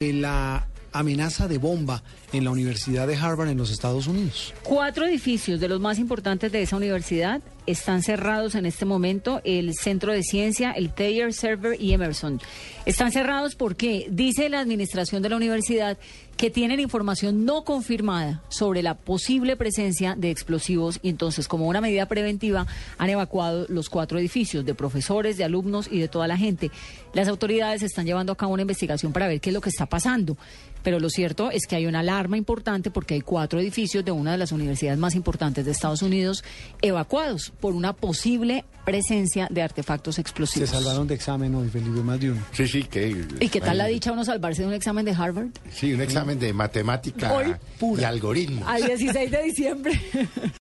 la amenaza de bomba en la Universidad de Harvard en los Estados Unidos. Cuatro edificios de los más importantes de esa universidad están cerrados en este momento, el Centro de Ciencia, el Thayer Server y Emerson. Están cerrados porque dice la administración de la universidad que tienen información no confirmada sobre la posible presencia de explosivos y entonces como una medida preventiva han evacuado los cuatro edificios de profesores, de alumnos y de toda la gente. Las autoridades están llevando a cabo una investigación para ver qué es lo que está pasando, pero lo cierto es que hay una alarma importante porque hay cuatro edificios de una de las universidades más importantes de Estados Unidos evacuados por una posible presencia de artefactos Se explosivos. salvaron de examen hoy, Felipe, más de uno. Sí, sí, que... ¿Y qué tal la dicha uno salvarse de un examen de Harvard? Sí, un examen de matemática Hoy, y algoritmos. Al 16 de diciembre.